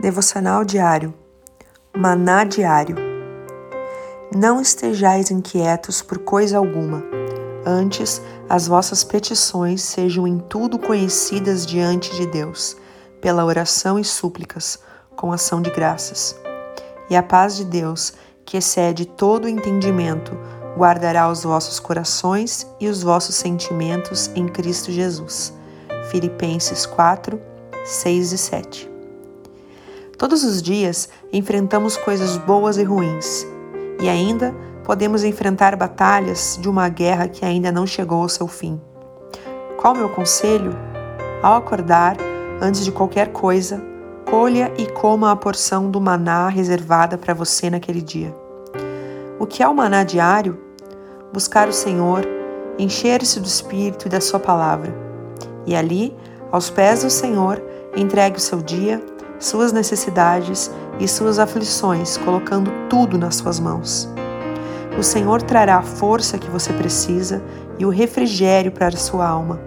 Devocional diário. Maná diário. Não estejais inquietos por coisa alguma. Antes, as vossas petições sejam em tudo conhecidas diante de Deus, pela oração e súplicas, com ação de graças. E a paz de Deus, que excede todo o entendimento, guardará os vossos corações e os vossos sentimentos em Cristo Jesus. Filipenses 4, 6 e 7. Todos os dias enfrentamos coisas boas e ruins, e ainda podemos enfrentar batalhas de uma guerra que ainda não chegou ao seu fim. Qual o meu conselho? Ao acordar, antes de qualquer coisa, colha e coma a porção do maná reservada para você naquele dia. O que é o maná diário? Buscar o Senhor, encher-se do Espírito e da Sua palavra. E ali, aos pés do Senhor, entregue o seu dia suas necessidades e suas aflições, colocando tudo nas suas mãos. O Senhor trará a força que você precisa e o refrigério para a sua alma.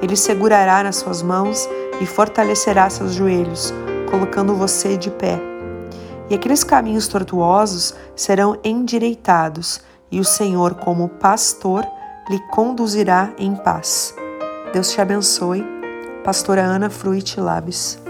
Ele segurará nas suas mãos e fortalecerá seus joelhos, colocando você de pé. E aqueles caminhos tortuosos serão endireitados, e o Senhor, como pastor, lhe conduzirá em paz. Deus te abençoe. Pastora Ana Fruit Labes.